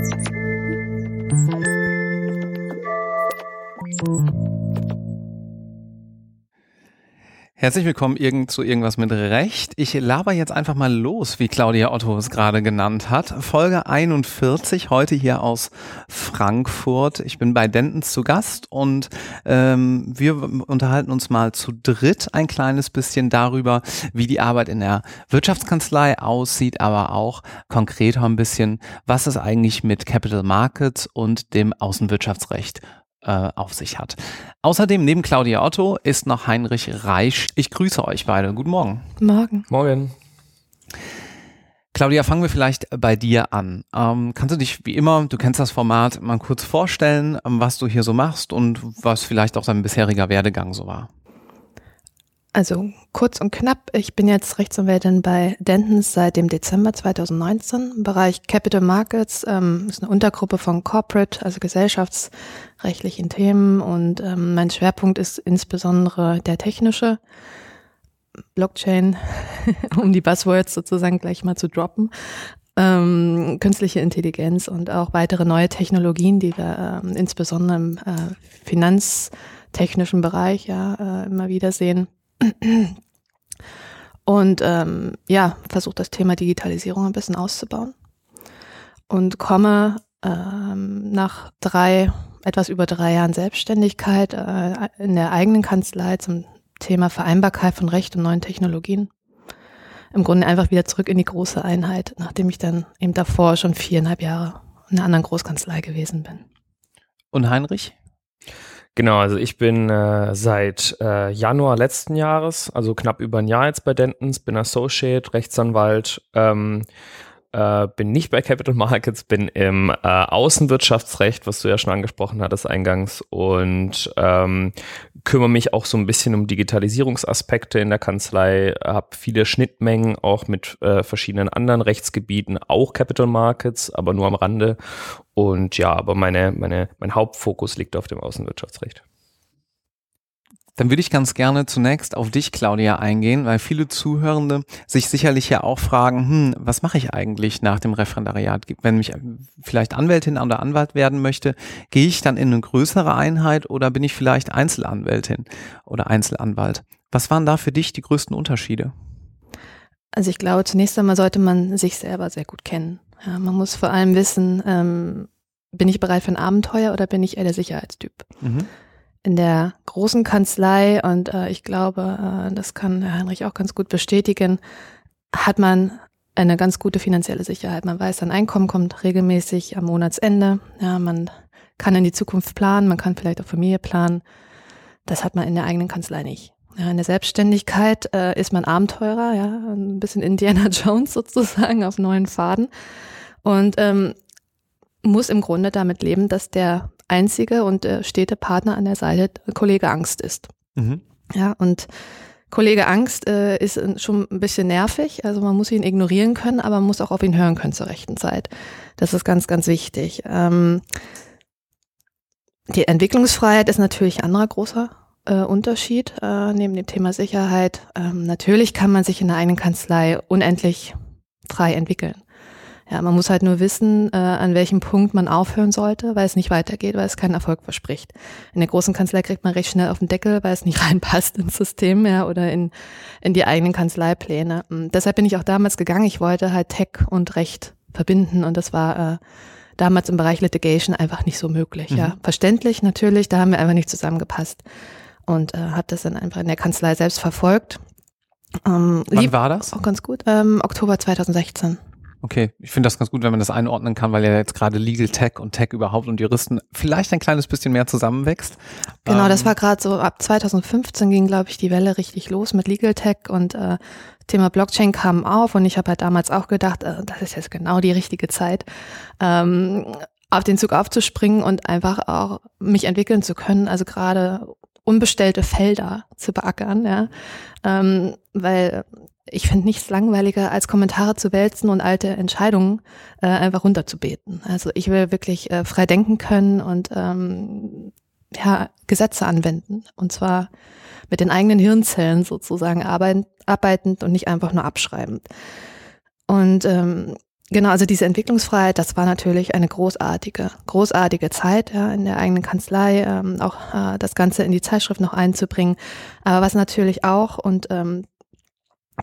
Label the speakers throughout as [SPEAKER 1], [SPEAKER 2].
[SPEAKER 1] Thank you. Herzlich willkommen irgend zu irgendwas mit Recht. Ich laber jetzt einfach mal los, wie Claudia Otto es gerade genannt hat. Folge 41, heute hier aus Frankfurt. Ich bin bei Dentons zu Gast und ähm, wir unterhalten uns mal zu dritt ein kleines bisschen darüber, wie die Arbeit in der Wirtschaftskanzlei aussieht, aber auch konkreter ein bisschen, was es eigentlich mit Capital Markets und dem Außenwirtschaftsrecht äh, auf sich hat. Außerdem neben Claudia Otto ist noch Heinrich Reich. Ich grüße euch beide. Guten Morgen.
[SPEAKER 2] Morgen.
[SPEAKER 3] Morgen.
[SPEAKER 1] Claudia, fangen wir vielleicht bei dir an. Ähm, kannst du dich wie immer, du kennst das Format, mal kurz vorstellen, ähm, was du hier so machst und was vielleicht auch dein bisheriger Werdegang so war?
[SPEAKER 2] Also kurz und knapp, ich bin jetzt Rechtsanwältin bei Dentons seit dem Dezember 2019 im Bereich Capital Markets. Ähm, ist eine Untergruppe von Corporate, also gesellschaftsrechtlichen Themen und ähm, mein Schwerpunkt ist insbesondere der technische Blockchain, um die Buzzwords sozusagen gleich mal zu droppen. Ähm, künstliche Intelligenz und auch weitere neue Technologien, die wir ähm, insbesondere im äh, finanztechnischen Bereich ja äh, immer wieder sehen. Und ähm, ja, versuche das Thema Digitalisierung ein bisschen auszubauen. Und komme ähm, nach drei, etwas über drei Jahren Selbstständigkeit äh, in der eigenen Kanzlei zum Thema Vereinbarkeit von Recht und neuen Technologien. Im Grunde einfach wieder zurück in die große Einheit, nachdem ich dann eben davor schon viereinhalb Jahre in einer anderen Großkanzlei gewesen bin.
[SPEAKER 1] Und Heinrich?
[SPEAKER 3] Genau, also ich bin äh, seit äh, Januar letzten Jahres, also knapp über ein Jahr jetzt bei Dentons, bin Associate, Rechtsanwalt, ähm, äh, bin nicht bei Capital Markets, bin im äh, Außenwirtschaftsrecht, was du ja schon angesprochen hattest eingangs, und ähm, kümmere mich auch so ein bisschen um Digitalisierungsaspekte in der Kanzlei, habe viele Schnittmengen auch mit äh, verschiedenen anderen Rechtsgebieten, auch Capital Markets, aber nur am Rande. Und ja, aber meine, meine, mein Hauptfokus liegt auf dem Außenwirtschaftsrecht.
[SPEAKER 1] Dann würde ich ganz gerne zunächst auf dich, Claudia, eingehen, weil viele Zuhörende sich sicherlich ja auch fragen, hm, was mache ich eigentlich nach dem Referendariat? Wenn mich vielleicht Anwältin oder Anwalt werden möchte, gehe ich dann in eine größere Einheit oder bin ich vielleicht Einzelanwältin oder Einzelanwalt? Was waren da für dich die größten Unterschiede?
[SPEAKER 2] Also ich glaube, zunächst einmal sollte man sich selber sehr gut kennen. Ja, man muss vor allem wissen, ähm, bin ich bereit für ein Abenteuer oder bin ich eher der Sicherheitstyp? Mhm in der großen Kanzlei und äh, ich glaube, äh, das kann Herr Heinrich auch ganz gut bestätigen, hat man eine ganz gute finanzielle Sicherheit. Man weiß, sein Einkommen kommt regelmäßig am Monatsende. Ja, man kann in die Zukunft planen, man kann vielleicht auch Familie planen. Das hat man in der eigenen Kanzlei nicht. Ja, in der Selbstständigkeit äh, ist man Abenteurer, ja, ein bisschen Indiana Jones sozusagen auf neuen Faden und ähm, muss im Grunde damit leben, dass der einzige und äh, stete Partner an der Seite Kollege Angst ist. Mhm. Ja, und Kollege Angst äh, ist schon ein bisschen nervig, also man muss ihn ignorieren können, aber man muss auch auf ihn hören können zur rechten Zeit. Das ist ganz, ganz wichtig. Ähm, die Entwicklungsfreiheit ist natürlich ein anderer großer äh, Unterschied äh, neben dem Thema Sicherheit. Ähm, natürlich kann man sich in der eigenen Kanzlei unendlich frei entwickeln. Ja, man muss halt nur wissen, äh, an welchem Punkt man aufhören sollte, weil es nicht weitergeht, weil es keinen Erfolg verspricht. In der großen Kanzlei kriegt man recht schnell auf den Deckel, weil es nicht reinpasst ins System ja, oder in, in die eigenen Kanzleipläne. Und hm, deshalb bin ich auch damals gegangen. Ich wollte halt Tech und Recht verbinden und das war äh, damals im Bereich Litigation einfach nicht so möglich. Mhm. Ja, verständlich natürlich, da haben wir einfach nicht zusammengepasst und äh, habe das dann einfach in der Kanzlei selbst verfolgt.
[SPEAKER 1] Ähm, Wann war das?
[SPEAKER 2] Auch ganz gut. Ähm, Oktober 2016.
[SPEAKER 1] Okay, ich finde das ganz gut, wenn man das einordnen kann, weil ja jetzt gerade Legal Tech und Tech überhaupt und Juristen vielleicht ein kleines bisschen mehr zusammenwächst.
[SPEAKER 2] Genau, ähm, das war gerade so ab 2015 ging, glaube ich, die Welle richtig los mit Legal Tech und äh, Thema Blockchain kam auf und ich habe halt damals auch gedacht, äh, das ist jetzt genau die richtige Zeit, ähm, auf den Zug aufzuspringen und einfach auch mich entwickeln zu können. Also gerade unbestellte Felder zu beackern, ja, ähm, weil ich finde nichts langweiliger, als Kommentare zu wälzen und alte Entscheidungen äh, einfach runterzubeten. Also ich will wirklich äh, frei denken können und ähm, ja, Gesetze anwenden. Und zwar mit den eigenen Hirnzellen sozusagen arbeitend, und nicht einfach nur abschreibend. Und ähm, Genau, also diese Entwicklungsfreiheit, das war natürlich eine großartige, großartige Zeit ja, in der eigenen Kanzlei, ähm, auch äh, das Ganze in die Zeitschrift noch einzubringen. Aber was natürlich auch, und ähm,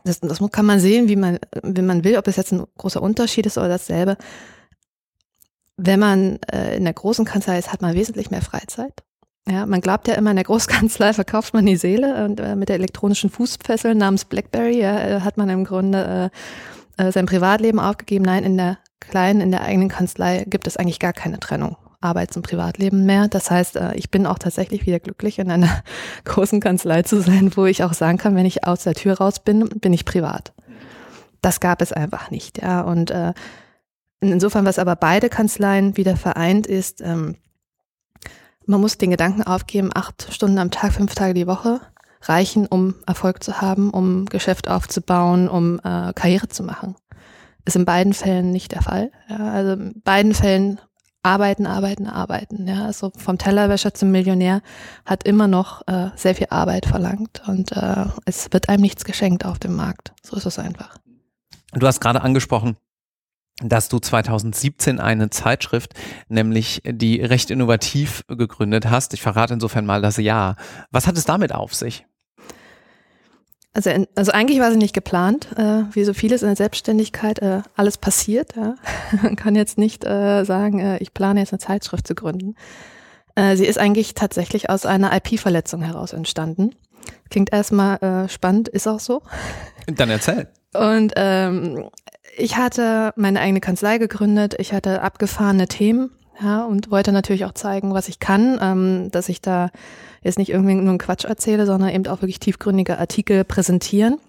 [SPEAKER 2] das, das kann man sehen, wie man, wie man will, ob es jetzt ein großer Unterschied ist oder dasselbe. Wenn man äh, in der großen Kanzlei ist, hat man wesentlich mehr Freizeit. Ja, man glaubt ja immer, in der Großkanzlei verkauft man die Seele und äh, mit der elektronischen Fußfessel namens BlackBerry ja, äh, hat man im Grunde äh, äh, sein Privatleben aufgegeben. Nein, in der kleinen, in der eigenen Kanzlei gibt es eigentlich gar keine Trennung. Arbeits- und Privatleben mehr. Das heißt, äh, ich bin auch tatsächlich wieder glücklich, in einer großen Kanzlei zu sein, wo ich auch sagen kann, wenn ich aus der Tür raus bin, bin ich privat. Das gab es einfach nicht, ja. Und äh, insofern, was aber beide Kanzleien wieder vereint, ist, ähm, man muss den Gedanken aufgeben, acht Stunden am Tag, fünf Tage die Woche reichen, um Erfolg zu haben, um Geschäft aufzubauen, um äh, Karriere zu machen. Ist in beiden Fällen nicht der Fall. Ja, also in beiden Fällen arbeiten, arbeiten, arbeiten. Ja, also vom Tellerwäscher zum Millionär hat immer noch äh, sehr viel Arbeit verlangt und äh, es wird einem nichts geschenkt auf dem Markt. So ist es einfach.
[SPEAKER 1] Du hast gerade angesprochen, dass du 2017 eine Zeitschrift, nämlich die recht innovativ gegründet hast. Ich verrate insofern mal das Jahr. Was hat es damit auf sich?
[SPEAKER 2] Also, also eigentlich war sie nicht geplant, äh, wie so vieles in der Selbstständigkeit, äh, alles passiert. Ja. Man kann jetzt nicht äh, sagen, äh, ich plane jetzt eine Zeitschrift zu gründen. Äh, sie ist eigentlich tatsächlich aus einer IP-Verletzung heraus entstanden. Klingt erstmal äh, spannend, ist auch so.
[SPEAKER 1] Dann erzähl.
[SPEAKER 2] Und ähm, ich hatte meine eigene Kanzlei gegründet, ich hatte abgefahrene Themen, ja, und wollte natürlich auch zeigen, was ich kann, ähm, dass ich da jetzt nicht irgendwie nur einen Quatsch erzähle, sondern eben auch wirklich tiefgründige Artikel präsentieren.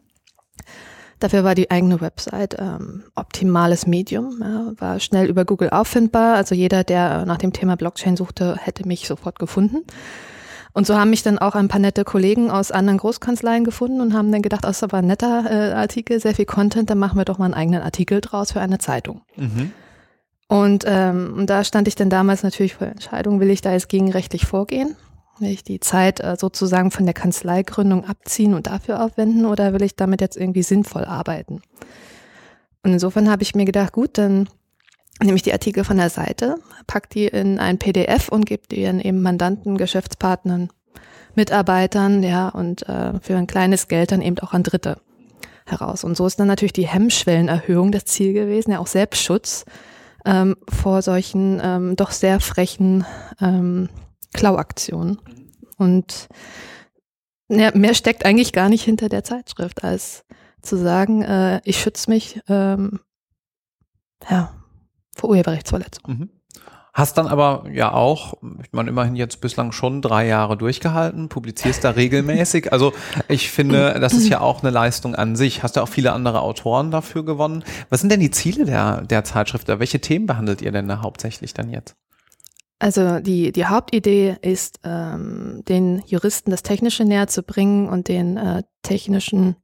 [SPEAKER 2] Dafür war die eigene Website ähm, optimales Medium, ja, war schnell über Google auffindbar. Also jeder, der nach dem Thema Blockchain suchte, hätte mich sofort gefunden. Und so haben mich dann auch ein paar nette Kollegen aus anderen Großkanzleien gefunden und haben dann gedacht, das ist aber ein netter äh, Artikel, sehr viel Content, dann machen wir doch mal einen eigenen Artikel draus für eine Zeitung. Mhm. Und, ähm, und da stand ich dann damals natürlich vor der Entscheidung, will ich da jetzt gegenrechtlich vorgehen? Will ich die Zeit äh, sozusagen von der Kanzleigründung abziehen und dafür aufwenden oder will ich damit jetzt irgendwie sinnvoll arbeiten? Und insofern habe ich mir gedacht, gut, dann nehme ich die Artikel von der Seite, pack die in ein PDF und gebe die dann eben Mandanten, Geschäftspartnern, Mitarbeitern, ja, und äh, für ein kleines Geld dann eben auch an Dritte heraus. Und so ist dann natürlich die Hemmschwellenerhöhung das Ziel gewesen, ja auch Selbstschutz ähm, vor solchen ähm, doch sehr frechen ähm, Klauaktionen. Und ja, mehr steckt eigentlich gar nicht hinter der Zeitschrift, als zu sagen, äh, ich schütze mich ähm, ja, vor Urheberrechtsverletzung. Mhm.
[SPEAKER 1] Hast dann aber ja auch, ich meine, immerhin jetzt bislang schon drei Jahre durchgehalten, publizierst da regelmäßig. Also ich finde, das ist ja auch eine Leistung an sich. Hast du auch viele andere Autoren dafür gewonnen. Was sind denn die Ziele der, der Zeitschrift? Welche Themen behandelt ihr denn da hauptsächlich dann jetzt?
[SPEAKER 2] Also die, die Hauptidee ist, ähm, den Juristen das Technische näher zu bringen und den äh, technischen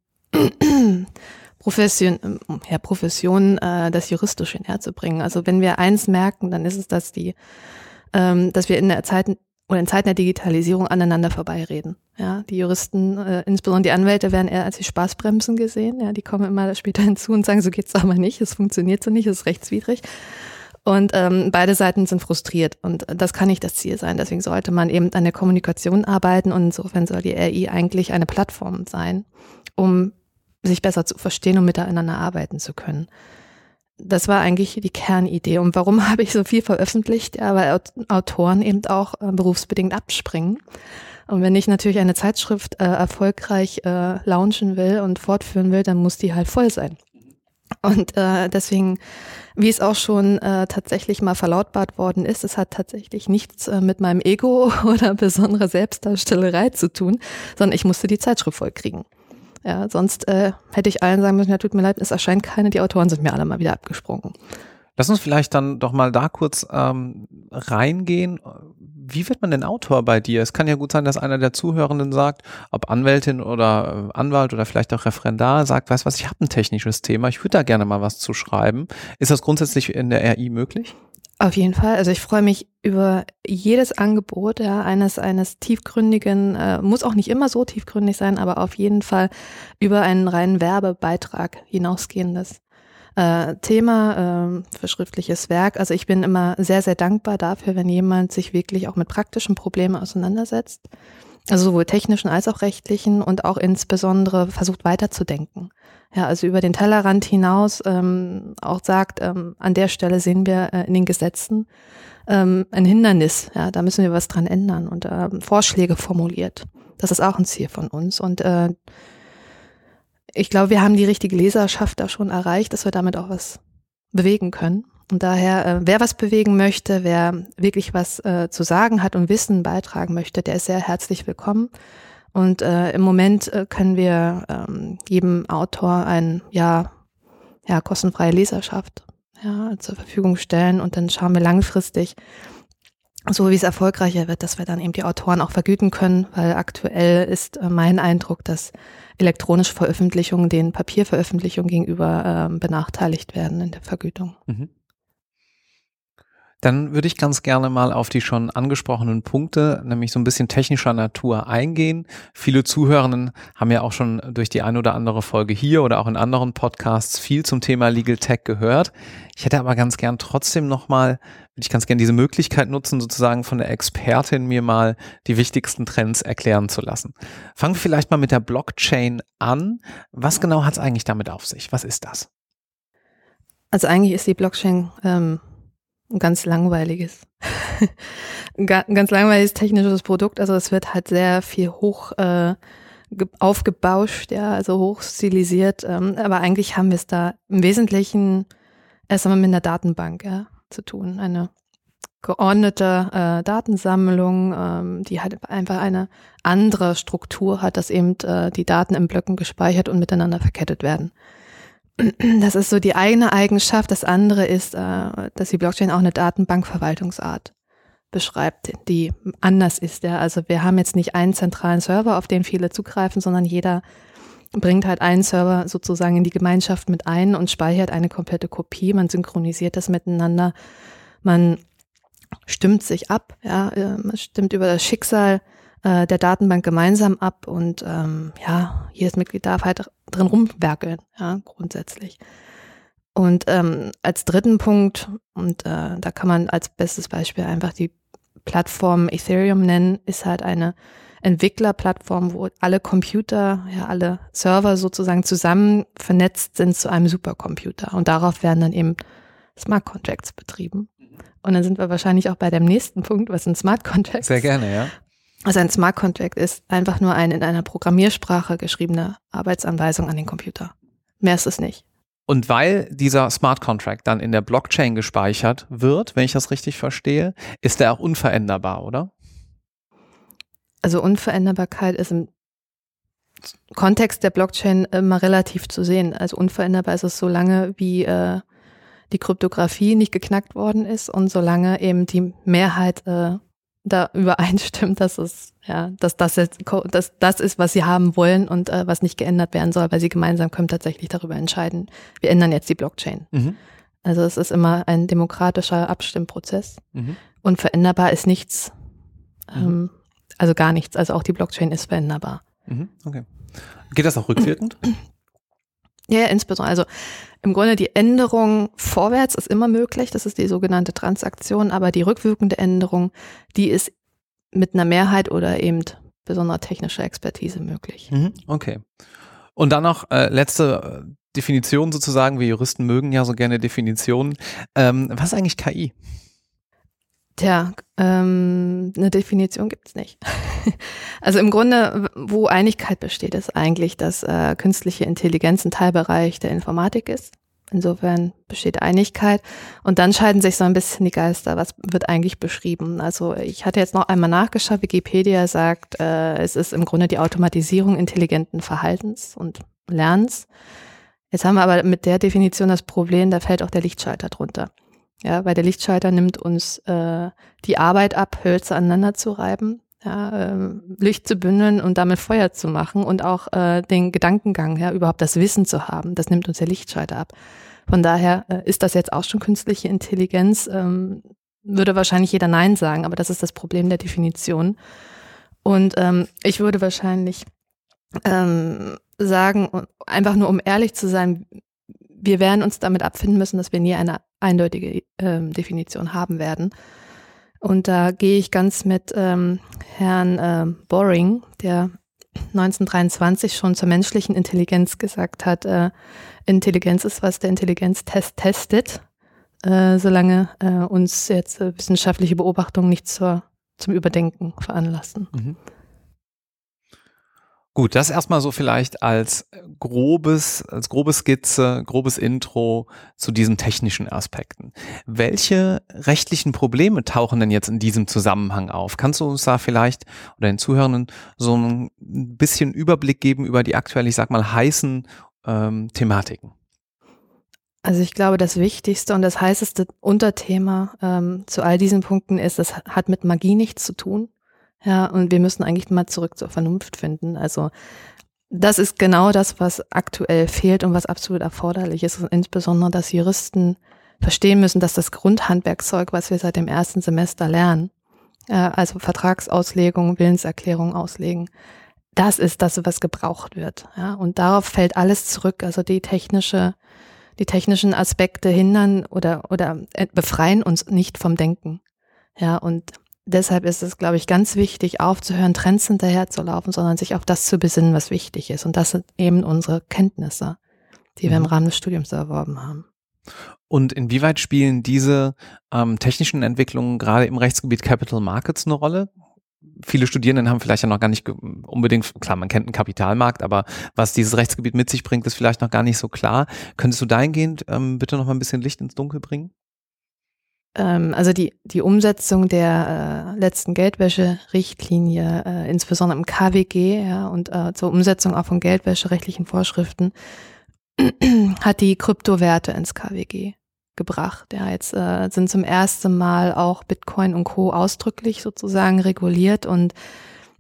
[SPEAKER 2] Profession, ja, Profession äh, das Juristische näher zu bringen. Also wenn wir eins merken, dann ist es, dass die, ähm, dass wir in der Zeit oder in Zeiten der Digitalisierung aneinander vorbeireden. Ja, die Juristen, äh, insbesondere die Anwälte, werden eher als die Spaßbremsen gesehen. Ja, die kommen immer später hinzu und sagen, so geht's aber nicht, es funktioniert so nicht, es ist rechtswidrig. Und ähm, beide Seiten sind frustriert und das kann nicht das Ziel sein. Deswegen sollte man eben an der Kommunikation arbeiten und insofern soll die RI eigentlich eine Plattform sein, um sich besser zu verstehen und miteinander arbeiten zu können. Das war eigentlich die Kernidee. Und warum habe ich so viel veröffentlicht? Ja, weil Autoren eben auch äh, berufsbedingt abspringen. Und wenn ich natürlich eine Zeitschrift äh, erfolgreich äh, launchen will und fortführen will, dann muss die halt voll sein. Und äh, deswegen, wie es auch schon äh, tatsächlich mal verlautbart worden ist, es hat tatsächlich nichts äh, mit meinem Ego oder besonderer Selbstdarstellerei zu tun, sondern ich musste die Zeitschrift vollkriegen. Ja, sonst äh, hätte ich allen sagen müssen, ja, tut mir leid, es erscheint keine, die Autoren sind mir alle mal wieder abgesprungen.
[SPEAKER 1] Lass uns vielleicht dann doch mal da kurz ähm, reingehen. Wie wird man denn Autor bei dir? Es kann ja gut sein, dass einer der Zuhörenden sagt, ob Anwältin oder äh, Anwalt oder vielleicht auch Referendar, sagt, weißt was, ich habe ein technisches Thema, ich würde da gerne mal was zu schreiben. Ist das grundsätzlich in der RI möglich?
[SPEAKER 2] Auf jeden Fall. Also ich freue mich über jedes Angebot, ja, eines, eines tiefgründigen, äh, muss auch nicht immer so tiefgründig sein, aber auf jeden Fall über einen reinen Werbebeitrag hinausgehendes äh, Thema äh, für schriftliches Werk. Also ich bin immer sehr, sehr dankbar dafür, wenn jemand sich wirklich auch mit praktischen Problemen auseinandersetzt. Also sowohl technischen als auch rechtlichen und auch insbesondere versucht weiterzudenken. Ja, also über den Tellerrand hinaus ähm, auch sagt, ähm, an der Stelle sehen wir äh, in den Gesetzen ähm, ein Hindernis. Ja, da müssen wir was dran ändern und äh, Vorschläge formuliert. Das ist auch ein Ziel von uns. Und äh, ich glaube, wir haben die richtige Leserschaft da schon erreicht, dass wir damit auch was bewegen können. Und daher, äh, wer was bewegen möchte, wer wirklich was äh, zu sagen hat und Wissen beitragen möchte, der ist sehr herzlich willkommen. Und äh, im Moment äh, können wir ähm, jedem Autor ein ja, ja kostenfreie Leserschaft ja, zur Verfügung stellen und dann schauen wir langfristig, so wie es erfolgreicher wird, dass wir dann eben die Autoren auch vergüten können, weil aktuell ist äh, mein Eindruck, dass elektronische Veröffentlichungen den Papierveröffentlichungen gegenüber äh, benachteiligt werden in der Vergütung. Mhm.
[SPEAKER 1] Dann würde ich ganz gerne mal auf die schon angesprochenen Punkte, nämlich so ein bisschen technischer Natur eingehen. Viele Zuhörenden haben ja auch schon durch die ein oder andere Folge hier oder auch in anderen Podcasts viel zum Thema Legal Tech gehört. Ich hätte aber ganz gern trotzdem nochmal, würde ich ganz gern diese Möglichkeit nutzen, sozusagen von der Expertin mir mal die wichtigsten Trends erklären zu lassen. Fangen wir vielleicht mal mit der Blockchain an. Was genau hat es eigentlich damit auf sich? Was ist das?
[SPEAKER 2] Also eigentlich ist die Blockchain ähm ein ganz langweiliges, ein ganz langweiliges technisches Produkt. Also es wird halt sehr viel hoch äh, aufgebauscht, ja, also hoch stilisiert. Ähm, aber eigentlich haben wir es da im Wesentlichen erst einmal mit einer Datenbank ja, zu tun. Eine geordnete äh, Datensammlung, ähm, die halt einfach eine andere Struktur hat, dass eben äh, die Daten in Blöcken gespeichert und miteinander verkettet werden. Das ist so die eigene Eigenschaft. Das andere ist, äh, dass die Blockchain auch eine Datenbankverwaltungsart beschreibt, die anders ist. Also wir haben jetzt nicht einen zentralen Server, auf den viele zugreifen, sondern jeder bringt halt einen Server sozusagen in die Gemeinschaft mit ein und speichert eine komplette Kopie. Man synchronisiert das miteinander. Man stimmt sich ab, ja, äh, man stimmt über das Schicksal äh, der Datenbank gemeinsam ab und ähm, ja, jedes Mitglied darf halt drin rumwerkeln, ja, grundsätzlich. Und ähm, als dritten Punkt, und äh, da kann man als bestes Beispiel einfach die Plattform Ethereum nennen, ist halt eine Entwicklerplattform, wo alle Computer, ja, alle Server sozusagen zusammen vernetzt sind zu einem Supercomputer. Und darauf werden dann eben Smart Contracts betrieben. Und dann sind wir wahrscheinlich auch bei dem nächsten Punkt, was sind Smart Contracts?
[SPEAKER 1] Sehr gerne, ja.
[SPEAKER 2] Also ein Smart Contract ist einfach nur eine in einer Programmiersprache geschriebene Arbeitsanweisung an den Computer. Mehr ist es nicht.
[SPEAKER 1] Und weil dieser Smart Contract dann in der Blockchain gespeichert wird, wenn ich das richtig verstehe, ist er auch unveränderbar, oder?
[SPEAKER 2] Also Unveränderbarkeit ist im Kontext der Blockchain immer relativ zu sehen. Also unveränderbar ist es so lange, wie äh, die Kryptographie nicht geknackt worden ist und solange eben die Mehrheit äh, da übereinstimmt, dass es ja, dass das jetzt dass das ist, was sie haben wollen und äh, was nicht geändert werden soll, weil sie gemeinsam können tatsächlich darüber entscheiden. Wir ändern jetzt die Blockchain. Mhm. Also es ist immer ein demokratischer Abstimmprozess mhm. und veränderbar ist nichts, mhm. ähm, also gar nichts. Also auch die Blockchain ist veränderbar.
[SPEAKER 1] Mhm. Okay. Geht das auch rückwirkend?
[SPEAKER 2] Ja, insbesondere. Also im Grunde die Änderung vorwärts ist immer möglich, das ist die sogenannte Transaktion, aber die rückwirkende Änderung, die ist mit einer Mehrheit oder eben besonderer technischer Expertise möglich.
[SPEAKER 1] Mhm, okay. Und dann noch äh, letzte äh, Definition sozusagen, wir Juristen mögen ja so gerne Definitionen. Ähm, was ist eigentlich KI?
[SPEAKER 2] Tja, ähm, eine Definition gibt's nicht. also im Grunde, wo Einigkeit besteht, ist eigentlich, dass äh, künstliche Intelligenz ein Teilbereich der Informatik ist. Insofern besteht Einigkeit. Und dann scheiden sich so ein bisschen die Geister. Was wird eigentlich beschrieben? Also ich hatte jetzt noch einmal nachgeschaut. Wikipedia sagt, äh, es ist im Grunde die Automatisierung intelligenten Verhaltens und Lernens. Jetzt haben wir aber mit der Definition das Problem, da fällt auch der Lichtschalter drunter. Ja, weil der Lichtschalter nimmt uns äh, die Arbeit ab, Hölzer aneinander zu reiben, ja, äh, Licht zu bündeln und damit Feuer zu machen und auch äh, den Gedankengang, ja, überhaupt das Wissen zu haben. Das nimmt uns der Lichtschalter ab. Von daher äh, ist das jetzt auch schon künstliche Intelligenz. Ähm, würde wahrscheinlich jeder Nein sagen, aber das ist das Problem der Definition. Und ähm, ich würde wahrscheinlich ähm, sagen, einfach nur um ehrlich zu sein, wir werden uns damit abfinden müssen, dass wir nie eine eindeutige äh, Definition haben werden. Und da gehe ich ganz mit ähm, Herrn äh, Boring, der 1923 schon zur menschlichen Intelligenz gesagt hat, äh, Intelligenz ist, was der Intelligenztest testet, äh, solange äh, uns jetzt äh, wissenschaftliche Beobachtungen nicht zur, zum Überdenken veranlassen. Mhm.
[SPEAKER 1] Gut, das erstmal so vielleicht als grobes, als grobe Skizze, grobes Intro zu diesen technischen Aspekten. Welche rechtlichen Probleme tauchen denn jetzt in diesem Zusammenhang auf? Kannst du uns da vielleicht oder den Zuhörenden so ein bisschen Überblick geben über die aktuell, ich sag mal, heißen ähm, Thematiken?
[SPEAKER 2] Also ich glaube, das Wichtigste und das heißeste Unterthema ähm, zu all diesen Punkten ist, es hat mit Magie nichts zu tun. Ja, und wir müssen eigentlich mal zurück zur Vernunft finden. Also das ist genau das, was aktuell fehlt und was absolut erforderlich ist. Und insbesondere, dass Juristen verstehen müssen, dass das Grundhandwerkzeug, was wir seit dem ersten Semester lernen, äh, also Vertragsauslegung, Willenserklärung auslegen, das ist das, was gebraucht wird. Ja, und darauf fällt alles zurück. Also die technische, die technischen Aspekte hindern oder, oder befreien uns nicht vom Denken. Ja, und deshalb ist es, glaube ich, ganz wichtig, aufzuhören, Trends hinterherzulaufen, sondern sich auf das zu besinnen, was wichtig ist. Und das sind eben unsere Kenntnisse, die mhm. wir im mhm. Rahmen des Studiums erworben haben.
[SPEAKER 1] Und inwieweit spielen diese ähm, technischen Entwicklungen gerade im Rechtsgebiet Capital Markets eine Rolle? Viele Studierenden haben vielleicht ja noch gar nicht unbedingt, klar, man kennt einen Kapitalmarkt, aber was dieses Rechtsgebiet mit sich bringt, ist vielleicht noch gar nicht so klar. Könntest du dahingehend ähm, bitte noch mal ein bisschen Licht ins Dunkel bringen?
[SPEAKER 2] Ähm, also die, die Umsetzung der äh, letzten Geldwäscherichtlinie, äh, insbesondere im KWG ja, und äh, zur Umsetzung auch von geldwäscherechtlichen Vorschriften, hat die Kryptowerte ins KWG gebracht. Ja, jetzt äh, sind zum ersten Mal auch Bitcoin und Co. ausdrücklich sozusagen reguliert und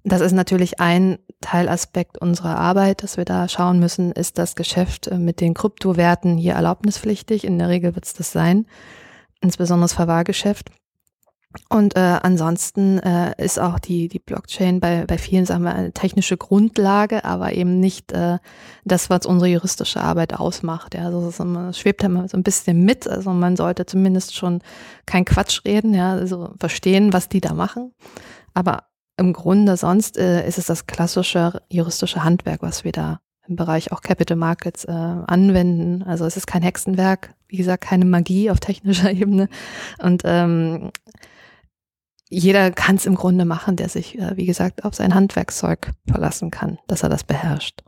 [SPEAKER 2] das ist natürlich ein Teilaspekt unserer Arbeit, dass wir da schauen müssen, ist das Geschäft äh, mit den Kryptowerten hier erlaubnispflichtig? In der Regel wird es das sein insbesondere das Verwahrgeschäft. Und äh, ansonsten äh, ist auch die, die Blockchain bei, bei vielen wir eine technische Grundlage, aber eben nicht äh, das, was unsere juristische Arbeit ausmacht. Ja, also es, es schwebt immer so ein bisschen mit. Also man sollte zumindest schon kein Quatsch reden, ja, also verstehen, was die da machen. Aber im Grunde sonst äh, ist es das klassische juristische Handwerk, was wir da im Bereich auch Capital Markets äh, anwenden. Also es ist kein Hexenwerk, wie gesagt, keine Magie auf technischer Ebene. Und ähm, jeder kann es im Grunde machen, der sich, äh, wie gesagt, auf sein Handwerkszeug verlassen kann, dass er das beherrscht.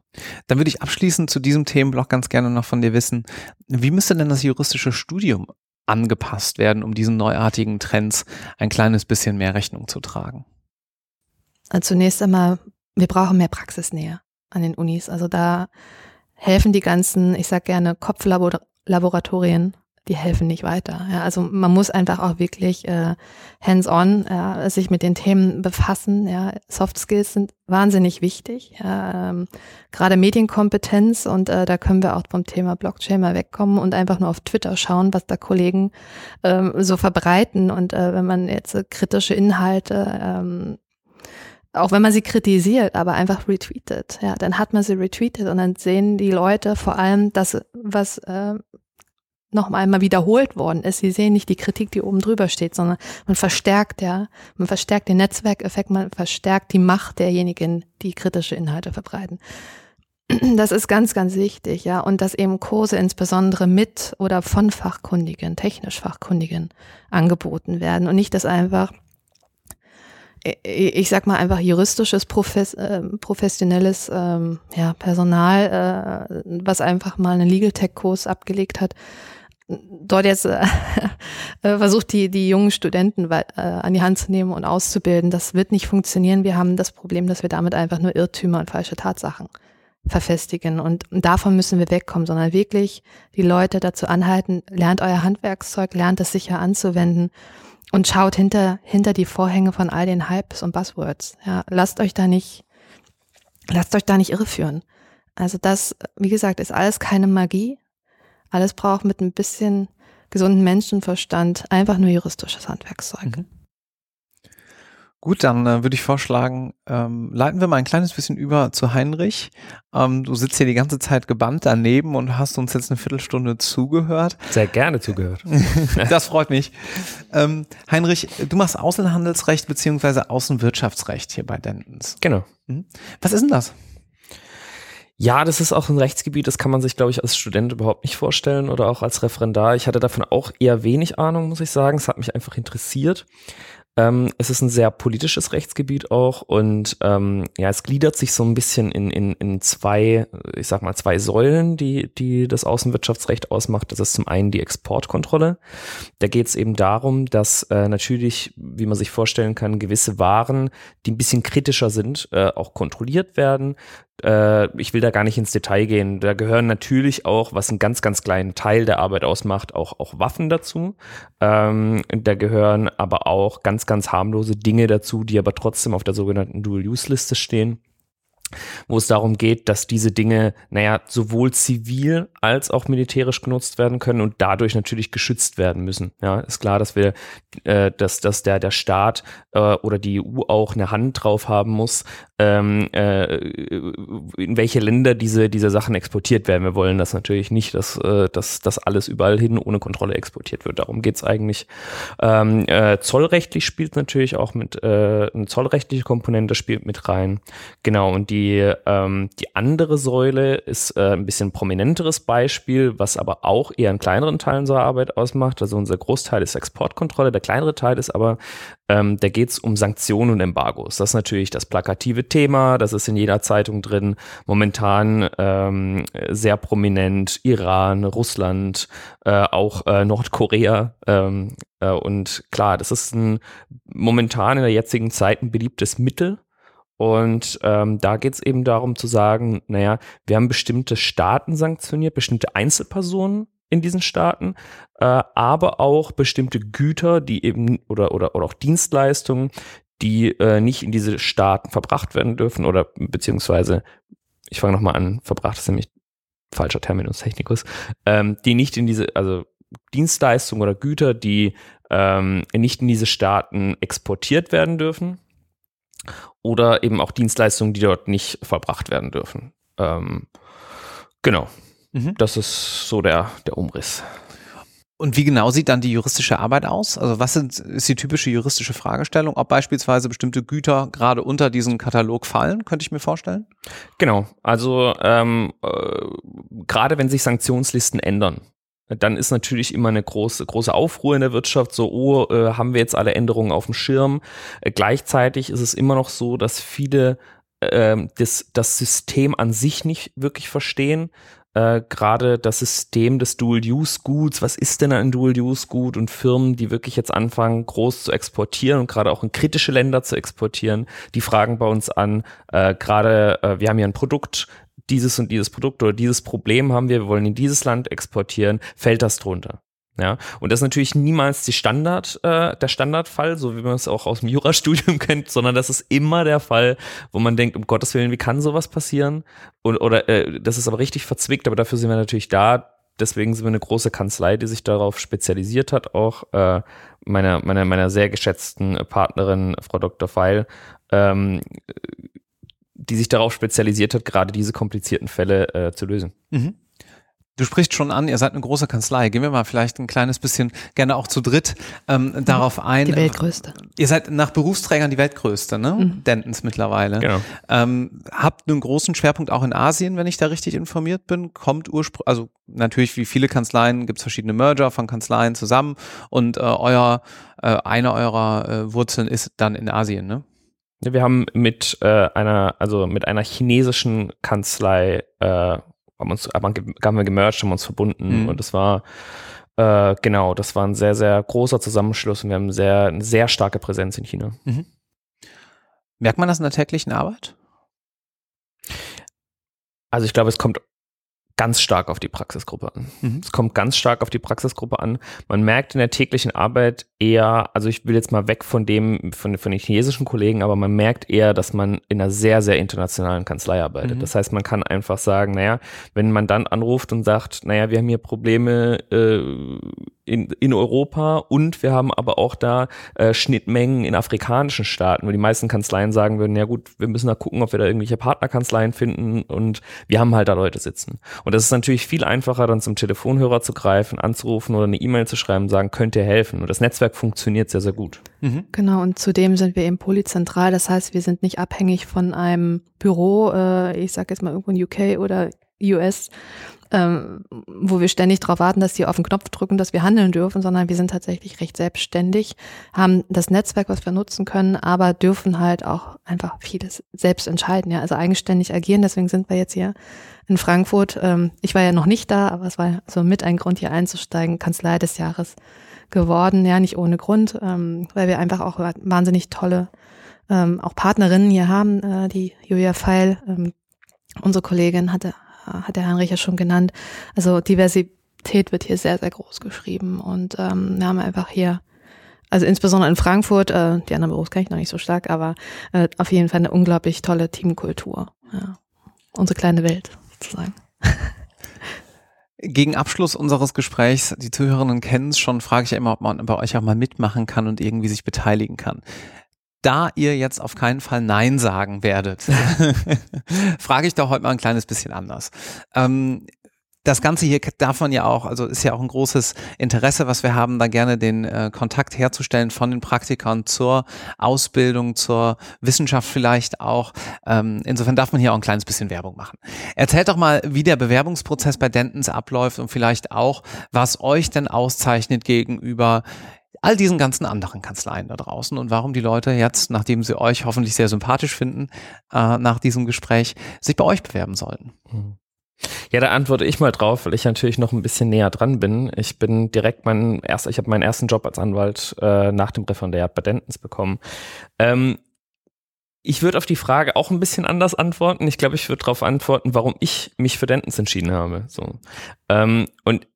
[SPEAKER 1] Dann würde ich abschließend zu diesem Themenblock ganz gerne noch von dir wissen, wie müsste denn das juristische Studium angepasst werden, um diesen neuartigen Trends ein kleines bisschen mehr Rechnung zu tragen?
[SPEAKER 2] Also zunächst einmal, wir brauchen mehr Praxisnähe an den Unis. Also da helfen die ganzen, ich sag gerne Kopflaboratorien, die helfen nicht weiter. Ja, also man muss einfach auch wirklich äh, hands-on ja, sich mit den Themen befassen. Ja, Soft Skills sind wahnsinnig wichtig. Ja, ähm, Gerade Medienkompetenz und äh, da können wir auch vom Thema Blockchain mal wegkommen und einfach nur auf Twitter schauen, was da Kollegen ähm, so verbreiten. Und äh, wenn man jetzt äh, kritische Inhalte ähm, auch wenn man sie kritisiert, aber einfach retweetet, ja, dann hat man sie retweetet und dann sehen die Leute vor allem das, was äh, noch einmal wiederholt worden ist. Sie sehen nicht die Kritik, die oben drüber steht, sondern man verstärkt, ja, man verstärkt den Netzwerkeffekt, man verstärkt die Macht derjenigen, die kritische Inhalte verbreiten. Das ist ganz, ganz wichtig, ja, und dass eben Kurse insbesondere mit oder von Fachkundigen, technisch Fachkundigen angeboten werden und nicht, dass einfach ich sag mal einfach juristisches, profes äh, professionelles ähm, ja, Personal, äh, was einfach mal einen Legal Tech Kurs abgelegt hat, dort jetzt äh, versucht, die, die jungen Studenten äh, an die Hand zu nehmen und auszubilden. Das wird nicht funktionieren. Wir haben das Problem, dass wir damit einfach nur Irrtümer und falsche Tatsachen verfestigen. Und davon müssen wir wegkommen, sondern wirklich die Leute dazu anhalten, lernt euer Handwerkszeug, lernt es sicher anzuwenden und schaut hinter, hinter die Vorhänge von all den Hypes und Buzzwords. Ja, lasst euch da nicht, lasst euch da nicht irreführen. Also das, wie gesagt, ist alles keine Magie. Alles braucht mit ein bisschen gesunden Menschenverstand einfach nur juristisches Handwerkszeug. Mhm.
[SPEAKER 1] Gut, dann äh, würde ich vorschlagen, ähm, leiten wir mal ein kleines bisschen über zu Heinrich. Ähm, du sitzt hier die ganze Zeit gebannt daneben und hast uns jetzt eine Viertelstunde zugehört.
[SPEAKER 3] Sehr gerne zugehört.
[SPEAKER 1] das freut mich. Ähm, Heinrich, du machst Außenhandelsrecht beziehungsweise Außenwirtschaftsrecht hier bei Dentons.
[SPEAKER 3] Genau.
[SPEAKER 1] Mhm. Was ist denn das?
[SPEAKER 3] Ja, das ist auch ein Rechtsgebiet, das kann man sich, glaube ich, als Student überhaupt nicht vorstellen oder auch als Referendar. Ich hatte davon auch eher wenig Ahnung, muss ich sagen. Es hat mich einfach interessiert. Ähm, es ist ein sehr politisches Rechtsgebiet auch und ähm, ja, es gliedert sich so ein bisschen in, in, in zwei, ich sag mal, zwei Säulen, die, die das Außenwirtschaftsrecht ausmacht. Das ist zum einen die Exportkontrolle. Da geht es eben darum, dass äh, natürlich, wie man sich vorstellen kann, gewisse Waren, die ein bisschen kritischer sind, äh, auch kontrolliert werden äh, ich will da gar nicht ins Detail gehen. Da gehören natürlich auch, was einen ganz, ganz kleinen Teil der Arbeit ausmacht, auch, auch Waffen dazu. Ähm, da gehören aber auch ganz, ganz harmlose Dinge dazu, die aber trotzdem auf der sogenannten Dual-Use-Liste stehen wo es darum geht, dass diese Dinge, naja, sowohl zivil als auch militärisch genutzt werden können und dadurch natürlich geschützt werden müssen. Ja, ist klar, dass wir, äh, dass, dass der, der Staat äh, oder die EU auch eine Hand drauf haben muss, ähm, äh, in welche Länder diese, diese Sachen exportiert werden. Wir wollen das natürlich nicht, dass, äh, dass das alles überall hin ohne Kontrolle exportiert wird. Darum geht's eigentlich. Ähm, äh, zollrechtlich spielt natürlich auch mit, äh, eine zollrechtliche Komponente spielt mit rein. Genau, und die, ähm, die andere Säule ist äh, ein bisschen prominenteres Beispiel, was aber auch eher einen kleineren Teil unserer Arbeit ausmacht. Also unser Großteil ist Exportkontrolle, der kleinere Teil ist aber ähm, da geht es um Sanktionen und Embargos. Das ist natürlich das plakative Thema, das ist in jeder Zeitung drin. Momentan ähm, sehr prominent Iran, Russland, äh, auch äh, Nordkorea. Ähm, äh, und klar, das ist ein momentan in der jetzigen Zeit ein beliebtes Mittel. Und ähm, da geht es eben darum zu sagen, naja, wir haben bestimmte Staaten sanktioniert, bestimmte Einzelpersonen in diesen Staaten, äh, aber auch bestimmte Güter, die eben oder oder oder auch Dienstleistungen, die äh, nicht in diese Staaten verbracht werden dürfen oder beziehungsweise ich fange nochmal an, verbracht ist nämlich falscher Terminus technicus, ähm, die nicht in diese, also Dienstleistungen oder Güter, die ähm, nicht in diese Staaten exportiert werden dürfen oder eben auch Dienstleistungen, die dort nicht verbracht werden dürfen. Ähm, genau. Mhm. Das ist so der, der Umriss.
[SPEAKER 1] Und wie genau sieht dann die juristische Arbeit aus? Also was sind, ist die typische juristische Fragestellung? Ob beispielsweise bestimmte Güter gerade unter diesen Katalog fallen, könnte ich mir vorstellen?
[SPEAKER 3] Genau, also ähm, äh, gerade wenn sich Sanktionslisten ändern, dann ist natürlich immer eine große, große Aufruhr in der Wirtschaft, so, oh, äh, haben wir jetzt alle Änderungen auf dem Schirm. Äh, gleichzeitig ist es immer noch so, dass viele äh, das, das System an sich nicht wirklich verstehen. Äh, gerade das System des Dual-Use-Goods, was ist denn ein Dual-Use-Gut? Und Firmen, die wirklich jetzt anfangen, groß zu exportieren und gerade auch in kritische Länder zu exportieren, die fragen bei uns an, äh, gerade äh, wir haben hier ein Produkt, dieses und dieses Produkt oder dieses Problem haben wir, wir wollen in dieses Land exportieren, fällt das drunter? Ja, und das ist natürlich niemals die Standard, äh, der Standardfall, so wie man es auch aus dem Jurastudium kennt, sondern das ist immer der Fall, wo man denkt, um Gottes Willen, wie kann sowas passieren? Und, oder äh, das ist aber richtig verzwickt, aber dafür sind wir natürlich da. Deswegen sind wir eine große Kanzlei, die sich darauf spezialisiert hat, auch äh, meiner, meiner, meiner sehr geschätzten Partnerin, Frau Dr. Feil, ähm, die sich darauf spezialisiert hat, gerade diese komplizierten Fälle äh, zu lösen. Mhm.
[SPEAKER 1] Du sprichst schon an, ihr seid eine große Kanzlei. Gehen wir mal vielleicht ein kleines bisschen, gerne auch zu dritt, ähm, mhm. darauf ein.
[SPEAKER 2] Die Weltgrößte.
[SPEAKER 1] Ihr seid nach Berufsträgern die Weltgrößte, ne? Mhm. Dentons mittlerweile. Genau. Ähm, habt einen großen Schwerpunkt auch in Asien, wenn ich da richtig informiert bin. Kommt ursprünglich, also natürlich wie viele Kanzleien gibt es verschiedene Merger von Kanzleien zusammen und äh, euer, äh, eine eurer äh, Wurzeln ist dann in Asien, ne?
[SPEAKER 3] Wir haben mit äh, einer, also mit einer chinesischen Kanzlei äh, haben uns haben wir gemerged, haben uns verbunden mhm. und es war äh, genau, das war ein sehr, sehr großer Zusammenschluss und wir haben sehr, eine sehr starke Präsenz in China. Mhm.
[SPEAKER 1] Merkt man das in der täglichen Arbeit?
[SPEAKER 3] Also ich glaube, es kommt ganz stark auf die Praxisgruppe an. Mhm. Es kommt ganz stark auf die Praxisgruppe an. Man merkt in der täglichen Arbeit eher, also ich will jetzt mal weg von dem, von, von den chinesischen Kollegen, aber man merkt eher, dass man in einer sehr, sehr internationalen Kanzlei arbeitet. Mhm. Das heißt, man kann einfach sagen, naja, wenn man dann anruft und sagt, naja, wir haben hier Probleme, äh, in, in Europa und wir haben aber auch da äh, Schnittmengen in afrikanischen Staaten, wo die meisten Kanzleien sagen würden, ja gut, wir müssen da gucken, ob wir da irgendwelche Partnerkanzleien finden und wir haben halt da Leute sitzen. Und das ist natürlich viel einfacher, dann zum Telefonhörer zu greifen, anzurufen oder eine E-Mail zu schreiben, sagen, könnt ihr helfen. Und das Netzwerk funktioniert sehr, sehr gut.
[SPEAKER 2] Mhm. Genau, und zudem sind wir eben polyzentral, das heißt, wir sind nicht abhängig von einem Büro, äh, ich sage jetzt mal irgendwo in UK oder US, ähm, wo wir ständig darauf warten, dass die auf den Knopf drücken, dass wir handeln dürfen, sondern wir sind tatsächlich recht selbstständig, haben das Netzwerk, was wir nutzen können, aber dürfen halt auch einfach vieles selbst entscheiden, ja, also eigenständig agieren. Deswegen sind wir jetzt hier in Frankfurt. Ähm, ich war ja noch nicht da, aber es war so mit ein Grund, hier einzusteigen, Kanzlei des Jahres geworden, ja, nicht ohne Grund, ähm, weil wir einfach auch wahnsinnig tolle ähm, auch Partnerinnen hier haben, äh, die Julia Feil, ähm, unsere Kollegin hatte hat der Heinrich ja schon genannt. Also Diversität wird hier sehr, sehr groß geschrieben und ähm, wir haben einfach hier, also insbesondere in Frankfurt, äh, die anderen Büros kenne ich noch nicht so stark, aber äh, auf jeden Fall eine unglaublich tolle Teamkultur. Ja. Unsere kleine Welt sozusagen.
[SPEAKER 1] Gegen Abschluss unseres Gesprächs, die Zuhörerinnen kennen es schon, frage ich ja immer, ob man bei euch auch mal mitmachen kann und irgendwie sich beteiligen kann da ihr jetzt auf keinen Fall Nein sagen werdet, frage ich doch heute mal ein kleines bisschen anders. Ähm, das Ganze hier darf man ja auch, also ist ja auch ein großes Interesse, was wir haben, da gerne den äh, Kontakt herzustellen von den Praktikern zur Ausbildung, zur Wissenschaft vielleicht auch. Ähm, insofern darf man hier auch ein kleines bisschen Werbung machen. Erzählt doch mal, wie der Bewerbungsprozess bei Dentons abläuft und vielleicht auch, was euch denn auszeichnet gegenüber all diesen ganzen anderen Kanzleien da draußen und warum die Leute jetzt, nachdem sie euch hoffentlich sehr sympathisch finden, äh, nach diesem Gespräch sich bei euch bewerben sollten.
[SPEAKER 3] Mhm. Ja, da antworte ich mal drauf, weil ich natürlich noch ein bisschen näher dran bin. Ich bin direkt mein erster, ich habe meinen ersten Job als Anwalt äh, nach dem Referendariat bei Dentons bekommen. Ähm, ich würde auf die Frage auch ein bisschen anders antworten. Ich glaube, ich würde darauf antworten, warum ich mich für Dentons entschieden habe. So. Ähm, und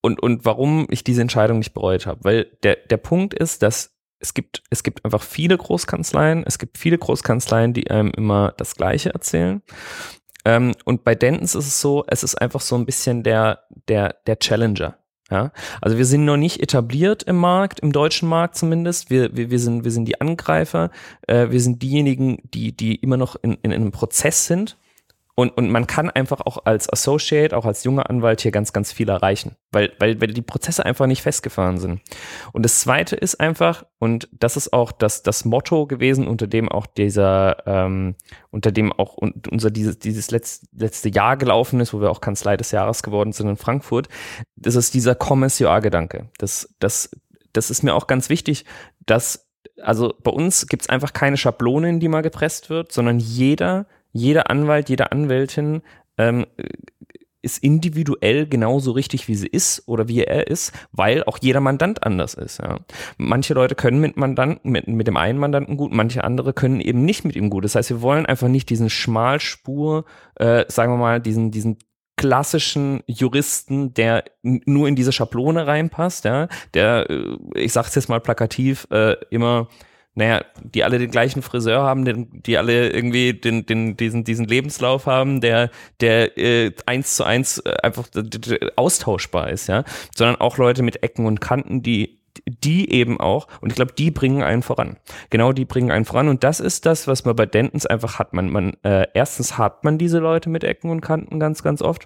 [SPEAKER 3] und, und warum ich diese Entscheidung nicht bereut habe. Weil der, der Punkt ist, dass es gibt, es gibt einfach viele Großkanzleien, es gibt viele Großkanzleien, die einem immer das Gleiche erzählen. Ähm, und bei Dentons ist es so, es ist einfach so ein bisschen der, der, der Challenger. Ja, also wir sind noch nicht etabliert im Markt, im deutschen Markt zumindest. Wir, wir, wir, sind, wir sind die Angreifer. Äh, wir sind diejenigen, die, die immer noch in, in einem Prozess sind. Und, und man kann einfach auch als Associate, auch als junger Anwalt hier ganz, ganz viel erreichen, weil, weil, weil die Prozesse einfach nicht festgefahren sind. Und das Zweite ist einfach, und das ist auch das, das Motto gewesen, unter dem auch dieser, ähm, unter dem auch unser dieses, dieses letzte, letzte Jahr gelaufen ist, wo wir auch Kanzlei des Jahres geworden sind in Frankfurt, das ist dieser Commerce-UA-Gedanke. Das, das, das ist mir auch ganz wichtig, dass also bei uns gibt es einfach keine Schablone, in die mal gepresst wird, sondern jeder jeder Anwalt, jede Anwältin ähm, ist individuell genauso richtig, wie sie ist oder wie er ist, weil auch jeder Mandant anders ist. Ja. Manche Leute können mit Mandanten, mit, mit dem einen Mandanten gut, manche andere können eben nicht mit ihm gut. Das heißt, wir wollen einfach nicht diesen Schmalspur, äh, sagen wir mal, diesen, diesen klassischen Juristen, der nur in diese Schablone reinpasst, ja, der, äh, ich sag's jetzt mal plakativ, äh, immer naja, die alle den gleichen Friseur haben, den, die alle irgendwie den, den, diesen, diesen Lebenslauf haben, der, der äh, eins zu eins äh, einfach austauschbar ist, ja, sondern auch Leute mit Ecken und Kanten, die die eben auch, und ich glaube, die bringen einen voran. Genau, die bringen einen voran. Und das ist das, was man bei Dentons einfach hat. Man, man, äh, erstens hat man diese Leute mit Ecken und Kanten ganz, ganz oft.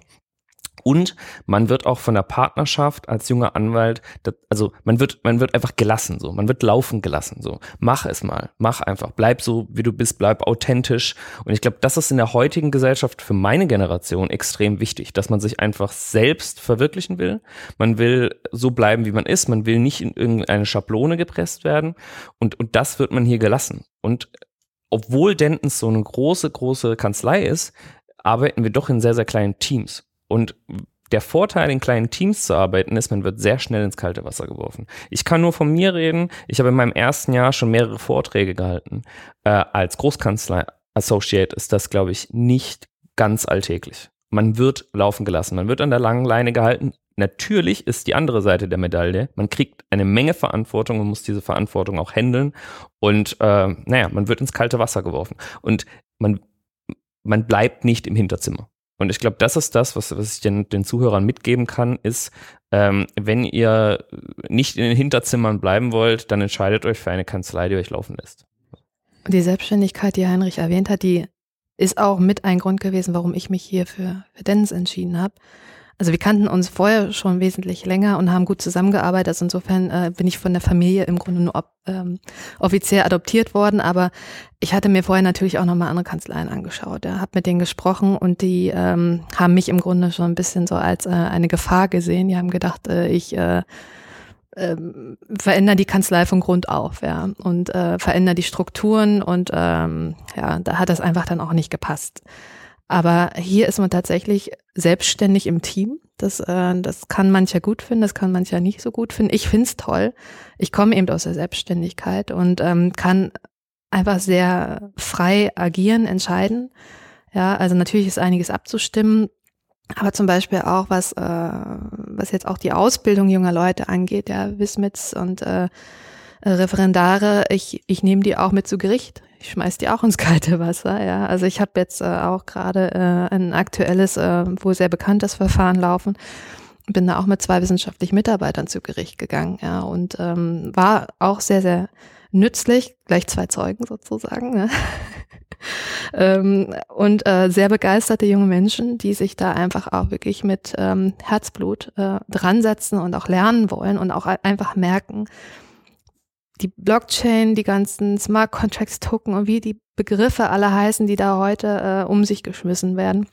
[SPEAKER 3] Und man wird auch von der Partnerschaft als junger Anwalt, also man wird, man wird einfach gelassen, so. Man wird laufen gelassen, so. Mach es mal. Mach einfach. Bleib so, wie du bist. Bleib authentisch. Und ich glaube, das ist in der heutigen Gesellschaft für meine Generation extrem wichtig, dass man sich einfach selbst verwirklichen will. Man will so bleiben, wie man ist. Man will nicht in irgendeine Schablone gepresst werden. Und, und das wird man hier gelassen. Und obwohl Dentons so eine große, große Kanzlei ist, arbeiten wir doch in sehr, sehr kleinen Teams. Und der Vorteil, in kleinen Teams zu arbeiten, ist, man wird sehr schnell ins kalte Wasser geworfen. Ich kann nur von mir reden. Ich habe in meinem ersten Jahr schon mehrere Vorträge gehalten. Äh, als Großkanzler Associate ist das, glaube ich, nicht ganz alltäglich. Man wird laufen gelassen. Man wird an der langen Leine gehalten. Natürlich ist die andere Seite der Medaille. Man kriegt eine Menge Verantwortung und muss diese Verantwortung auch handeln. Und äh, naja, man wird ins kalte Wasser geworfen. Und man, man bleibt nicht im Hinterzimmer. Und ich glaube, das ist das, was, was ich den, den Zuhörern mitgeben kann, ist, ähm, wenn ihr nicht in den Hinterzimmern bleiben wollt, dann entscheidet euch für eine Kanzlei, die euch laufen lässt.
[SPEAKER 2] Die Selbstständigkeit, die Heinrich erwähnt hat, die ist auch mit ein Grund gewesen, warum ich mich hier für, für Dennis entschieden habe. Also wir kannten uns vorher schon wesentlich länger und haben gut zusammengearbeitet. Also insofern äh, bin ich von der Familie im Grunde nur ob, ähm, offiziell adoptiert worden. Aber ich hatte mir vorher natürlich auch nochmal andere Kanzleien angeschaut. Ja, habe mit denen gesprochen und die ähm, haben mich im Grunde schon ein bisschen so als äh, eine Gefahr gesehen. Die haben gedacht, äh, ich äh, ähm, verändere die Kanzlei von Grund auf, ja, und äh, verändere die Strukturen und ähm, ja, da hat das einfach dann auch nicht gepasst. Aber hier ist man tatsächlich selbstständig im Team. Das, äh, das kann mancher gut finden, das kann mancher nicht so gut finden. Ich find's toll. Ich komme eben aus der Selbstständigkeit und ähm, kann einfach sehr frei agieren, entscheiden. Ja, also natürlich ist einiges abzustimmen, aber zum Beispiel auch was, äh, was jetzt auch die Ausbildung junger Leute angeht, ja, Wismits und äh, Referendare, ich, ich nehme die auch mit zu Gericht ich schmeiß die auch ins kalte Wasser, ja. Also ich habe jetzt äh, auch gerade äh, ein aktuelles, äh, wo sehr bekanntes Verfahren laufen. Bin da auch mit zwei wissenschaftlichen Mitarbeitern zu Gericht gegangen, ja, und ähm, war auch sehr, sehr nützlich, gleich zwei Zeugen sozusagen. Ja. ähm, und äh, sehr begeisterte junge Menschen, die sich da einfach auch wirklich mit ähm, Herzblut äh, dran und auch lernen wollen und auch einfach merken, die Blockchain, die ganzen Smart Contracts Token und wie die Begriffe alle heißen, die da heute äh, um sich geschmissen werden,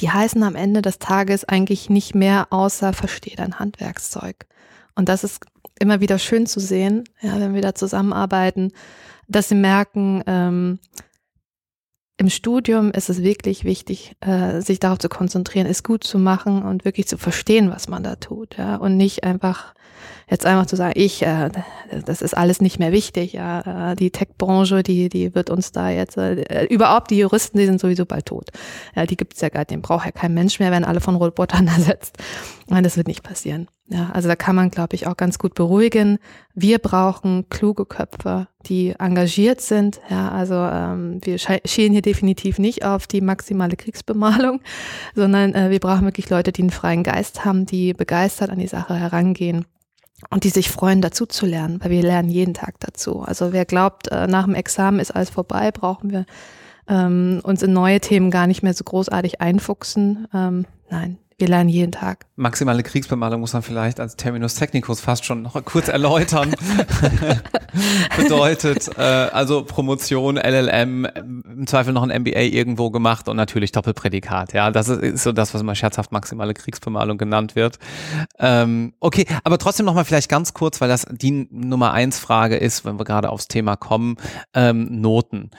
[SPEAKER 2] die heißen am Ende des Tages eigentlich nicht mehr außer versteht ein Handwerkszeug. Und das ist immer wieder schön zu sehen, ja, wenn wir da zusammenarbeiten, dass sie merken, ähm, im Studium ist es wirklich wichtig, äh, sich darauf zu konzentrieren, es gut zu machen und wirklich zu verstehen, was man da tut, ja, und nicht einfach jetzt einfach zu sagen, ich, äh, das ist alles nicht mehr wichtig, ja, äh, die Tech-Branche, die, die wird uns da jetzt, äh, überhaupt die Juristen, die sind sowieso bald tot. Ja, die gibt's ja gar, den braucht ja kein Mensch mehr, wenn alle von Robotern ersetzt. Nein, das wird nicht passieren. Ja, also da kann man, glaube ich, auch ganz gut beruhigen. Wir brauchen kluge Köpfe, die engagiert sind. Ja, also ähm, wir schielen hier definitiv nicht auf die maximale Kriegsbemalung, sondern äh, wir brauchen wirklich Leute, die einen freien Geist haben, die begeistert an die Sache herangehen und die sich freuen, dazu zu lernen, weil wir lernen jeden Tag dazu. Also wer glaubt, äh, nach dem Examen ist alles vorbei, brauchen wir ähm, uns in neue Themen gar nicht mehr so großartig einfuchsen. Ähm, nein, wir lernen jeden Tag.
[SPEAKER 1] Maximale Kriegsbemalung muss man vielleicht als Terminus technicus fast schon noch kurz erläutern. Bedeutet äh, also Promotion, LLM, im Zweifel noch ein MBA irgendwo gemacht und natürlich Doppelprädikat. Ja, das ist, ist so das, was immer scherzhaft maximale Kriegsbemalung genannt wird. Ähm, okay, aber trotzdem noch mal vielleicht ganz kurz, weil das die Nummer eins Frage ist, wenn wir gerade aufs Thema kommen, ähm, Noten.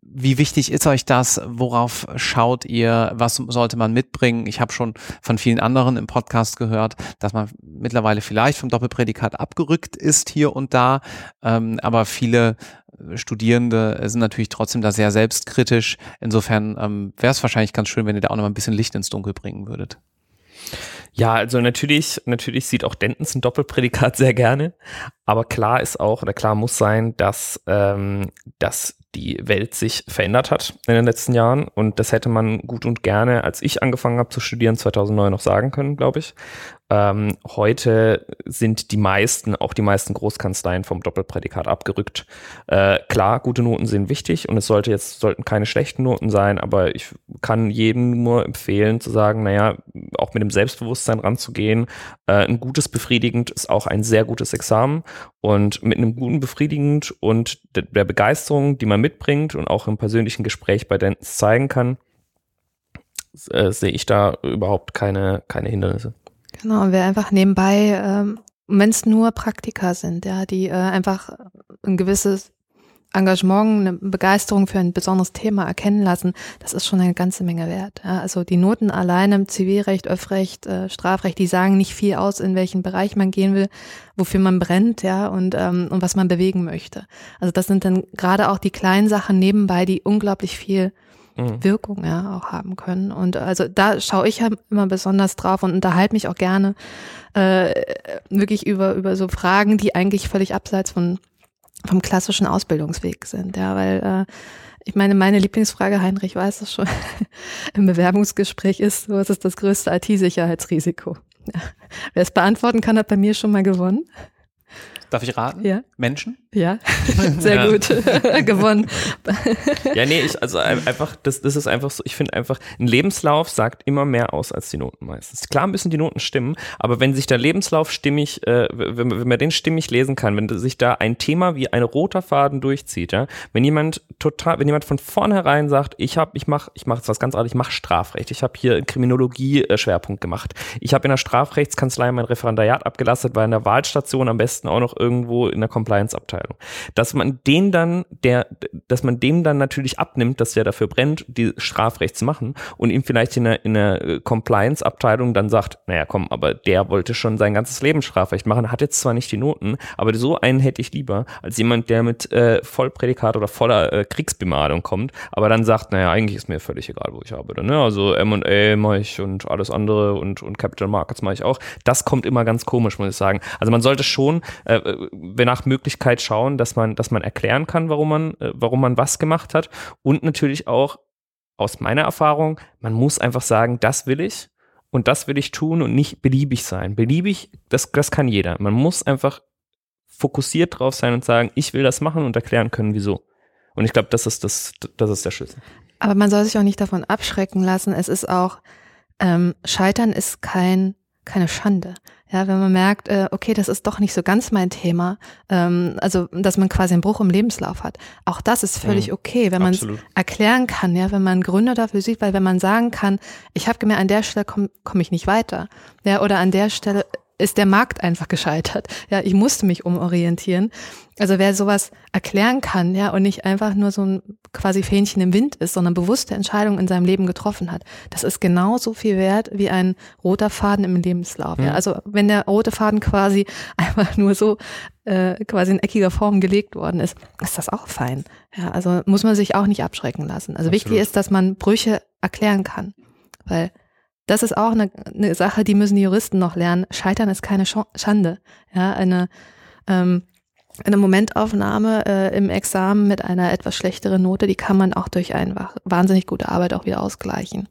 [SPEAKER 1] Wie wichtig ist euch das? Worauf schaut ihr? Was sollte man mitbringen? Ich habe schon von vielen anderen im Podcast gehört, dass man mittlerweile vielleicht vom Doppelprädikat abgerückt ist hier und da, ähm, aber viele Studierende sind natürlich trotzdem da sehr selbstkritisch. Insofern ähm, wäre es wahrscheinlich ganz schön, wenn ihr da auch noch mal ein bisschen Licht ins Dunkel bringen würdet.
[SPEAKER 3] Ja, also natürlich, natürlich sieht auch Dentons ein Doppelprädikat sehr gerne, aber klar ist auch oder klar muss sein, dass, ähm, dass die Welt sich verändert hat in den letzten Jahren und das hätte man gut und gerne, als ich angefangen habe zu studieren, 2009 noch sagen können, glaube ich. Ähm, heute sind die meisten, auch die meisten Großkanzleien vom Doppelprädikat abgerückt. Äh, klar, gute Noten sind wichtig und es sollte jetzt, sollten keine schlechten Noten sein, aber ich kann jedem nur empfehlen zu sagen, naja, auch mit dem Selbstbewusstsein ranzugehen. Äh, ein gutes befriedigend ist auch ein sehr gutes Examen und mit einem guten befriedigend und der, Begeisterung, die man mitbringt und auch im persönlichen Gespräch bei Dentons zeigen kann, äh, sehe ich da überhaupt keine, keine Hindernisse.
[SPEAKER 2] Genau, und wer einfach nebenbei, ähm, wenn es nur Praktika sind, ja, die äh, einfach ein gewisses Engagement, eine Begeisterung für ein besonderes Thema erkennen lassen, das ist schon eine ganze Menge wert. Ja. Also die Noten alleine im Zivilrecht, Öffrecht, äh, Strafrecht, die sagen nicht viel aus, in welchen Bereich man gehen will, wofür man brennt, ja, und, ähm, und was man bewegen möchte. Also das sind dann gerade auch die kleinen Sachen nebenbei, die unglaublich viel mhm. Wirkung ja auch haben können. Und also da schaue ich halt immer besonders drauf und unterhalte mich auch gerne äh, wirklich über, über so Fragen, die eigentlich völlig abseits von vom klassischen Ausbildungsweg sind, ja, weil äh, Ich meine, meine Lieblingsfrage, Heinrich weiß es schon, im Bewerbungsgespräch ist, was ist das größte IT-Sicherheitsrisiko? Ja. Wer es beantworten kann, hat bei mir schon mal gewonnen.
[SPEAKER 1] Darf ich raten?
[SPEAKER 2] Ja.
[SPEAKER 1] Menschen?
[SPEAKER 2] Ja, sehr ja. gut. Gewonnen.
[SPEAKER 3] ja, nee, ich, also einfach, das, das ist einfach so, ich finde einfach, ein Lebenslauf sagt immer mehr aus als die Noten meistens. Klar müssen die Noten stimmen, aber wenn sich der Lebenslauf stimmig, äh, wenn, wenn man den stimmig lesen kann, wenn sich da ein Thema wie ein roter Faden durchzieht, ja, wenn jemand total, wenn jemand von vornherein sagt, ich habe, ich mache, ich mache was ganz anderes, ich mache Strafrecht, ich habe hier Kriminologie-Schwerpunkt gemacht, ich habe in der Strafrechtskanzlei mein Referendariat abgelastet, war in der Wahlstation am besten auch noch irgendwo in der Compliance-Abteilung. Dass man den dann, der, dass man dem dann natürlich abnimmt, dass der dafür brennt, die Strafrecht zu machen und ihm vielleicht in der, in der Compliance-Abteilung dann sagt, naja, komm, aber der wollte schon sein ganzes Leben Strafrecht machen, hat jetzt zwar nicht die Noten, aber so einen hätte ich lieber, als jemand, der mit äh, Vollprädikat oder voller äh, Kriegsbemalung kommt, aber dann sagt, naja, eigentlich ist mir völlig egal, wo ich arbeite. Ne? Also M&A mache ich und alles andere und, und Capital Markets mache ich auch. Das kommt immer ganz komisch, muss ich sagen. Also man sollte schon äh, äh nach Möglichkeit schauen, dass man, dass man erklären kann, warum man, äh, warum man was gemacht hat und natürlich auch aus meiner Erfahrung, man muss einfach sagen, das will ich und das will ich tun und nicht beliebig sein. Beliebig, das, das kann jeder. Man muss einfach fokussiert drauf sein und sagen, ich will das machen und erklären können, wieso. Und ich glaube, das ist das, das ist der Schlüssel.
[SPEAKER 2] Aber man soll sich auch nicht davon abschrecken lassen. Es ist auch, ähm, Scheitern ist kein, keine Schande. Ja, wenn man merkt, äh, okay, das ist doch nicht so ganz mein Thema, ähm, also dass man quasi einen Bruch im Lebenslauf hat. Auch das ist völlig mhm. okay, wenn man es erklären kann, ja, wenn man Gründe dafür sieht, weil wenn man sagen kann, ich habe gemerkt, an der Stelle komme komm ich nicht weiter, ja, oder an der Stelle ist der Markt einfach gescheitert. Ja, ich musste mich umorientieren. Also wer sowas erklären kann, ja, und nicht einfach nur so ein quasi Fähnchen im Wind ist, sondern bewusste Entscheidungen in seinem Leben getroffen hat, das ist genauso viel wert wie ein roter Faden im Lebenslauf. Ja. Mhm. Also wenn der rote Faden quasi einfach nur so äh, quasi in eckiger Form gelegt worden ist, ist das auch fein. Ja, also muss man sich auch nicht abschrecken lassen. Also Absolut. wichtig ist, dass man Brüche erklären kann, weil das ist auch eine, eine Sache, die müssen die Juristen noch lernen. Scheitern ist keine Schande. Ja, eine, ähm, eine Momentaufnahme äh, im Examen mit einer etwas schlechteren Note, die kann man auch durch einfach wahnsinnig gute Arbeit auch wieder ausgleichen.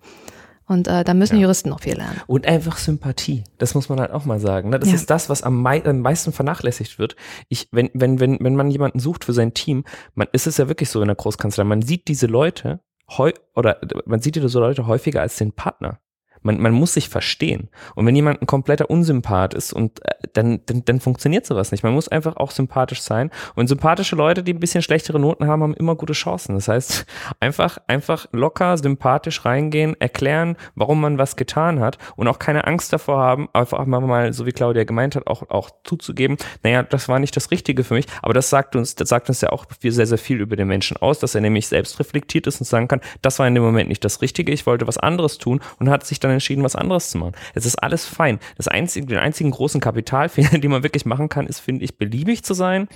[SPEAKER 2] Und äh, da müssen ja. Juristen noch viel lernen.
[SPEAKER 3] Und einfach Sympathie. Das muss man halt auch mal sagen. Ne? Das ja. ist das, was am, mei am, meisten vernachlässigt wird. Ich, wenn, wenn, wenn, wenn man jemanden sucht für sein Team, man ist es ja wirklich so in der Großkanzlei, man sieht diese Leute heu oder man sieht diese Leute häufiger als den Partner. Man, man muss sich verstehen. Und wenn jemand ein kompletter Unsympath ist und äh, dann, dann, dann funktioniert sowas nicht. Man muss einfach auch sympathisch sein. Und sympathische Leute, die ein bisschen schlechtere Noten haben, haben immer gute Chancen. Das heißt, einfach, einfach locker, sympathisch reingehen, erklären, warum man was getan hat und auch keine Angst davor haben, einfach mal, so wie Claudia gemeint hat, auch, auch zuzugeben, naja, das war nicht das Richtige für mich. Aber das sagt uns, das sagt uns ja auch sehr, sehr viel über den Menschen aus, dass er nämlich selbst reflektiert ist und sagen kann, das war in dem Moment nicht das Richtige, ich wollte was anderes tun und hat sich dann dann entschieden, was anderes zu machen. Es ist alles fein. Das einzige, den einzigen großen Kapitalfehler, den man wirklich machen kann, ist, finde ich, beliebig zu sein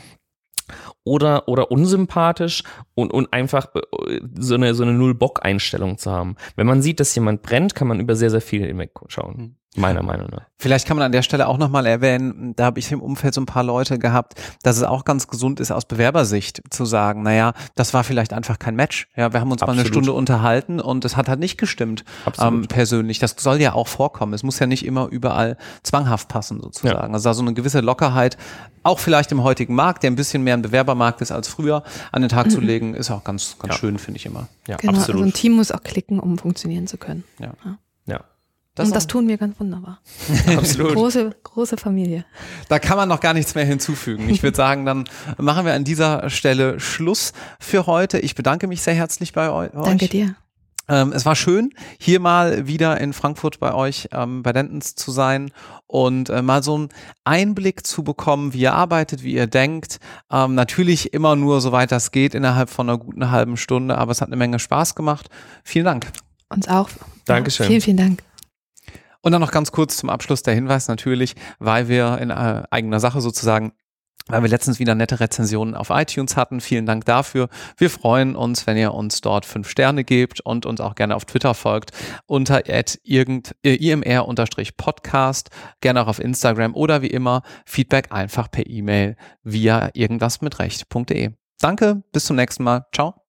[SPEAKER 3] oder, oder unsympathisch und, und einfach äh, so eine, so eine Null-Bock-Einstellung zu haben. Wenn man sieht, dass jemand brennt, kann man über sehr, sehr viel hinweg schauen. Mhm. Meiner Meinung nach.
[SPEAKER 1] Vielleicht kann man an der Stelle auch nochmal erwähnen, da habe ich im Umfeld so ein paar Leute gehabt, dass es auch ganz gesund ist, aus Bewerbersicht zu sagen, naja, das war vielleicht einfach kein Match. Ja, wir haben uns Absolut. mal eine Stunde unterhalten und es hat halt nicht gestimmt ähm, persönlich. Das soll ja auch vorkommen. Es muss ja nicht immer überall zwanghaft passen, sozusagen. Ja. Also da so eine gewisse Lockerheit, auch vielleicht im heutigen Markt, der ein bisschen mehr ein Bewerbermarkt ist als früher, an den Tag mhm. zu legen, ist auch ganz, ganz ja. schön, finde ich immer.
[SPEAKER 2] Ja, genau, absolut. Also ein Team muss auch klicken, um funktionieren zu können.
[SPEAKER 1] ja. ja.
[SPEAKER 2] Das und das tun wir ganz wunderbar.
[SPEAKER 1] Absolut.
[SPEAKER 2] große, große Familie.
[SPEAKER 1] Da kann man noch gar nichts mehr hinzufügen. Ich würde sagen, dann machen wir an dieser Stelle Schluss für heute. Ich bedanke mich sehr herzlich bei euch.
[SPEAKER 2] Danke dir.
[SPEAKER 1] Ähm, es war schön, hier mal wieder in Frankfurt bei euch ähm, bei Dentons zu sein und äh, mal so einen Einblick zu bekommen, wie ihr arbeitet, wie ihr denkt. Ähm, natürlich immer nur, soweit das geht, innerhalb von einer guten halben Stunde, aber es hat eine Menge Spaß gemacht. Vielen Dank.
[SPEAKER 2] Uns auch.
[SPEAKER 3] Dankeschön.
[SPEAKER 2] Vielen, vielen Dank.
[SPEAKER 1] Und dann noch ganz kurz zum Abschluss der Hinweis natürlich, weil wir in äh, eigener Sache sozusagen weil wir letztens wieder nette Rezensionen auf iTunes hatten. Vielen Dank dafür. Wir freuen uns, wenn ihr uns dort fünf Sterne gebt und uns auch gerne auf Twitter folgt unter irgend, äh, imr-podcast, gerne auch auf Instagram oder wie immer Feedback einfach per E-Mail via irgendwas mit recht.de. Danke, bis zum nächsten Mal. Ciao.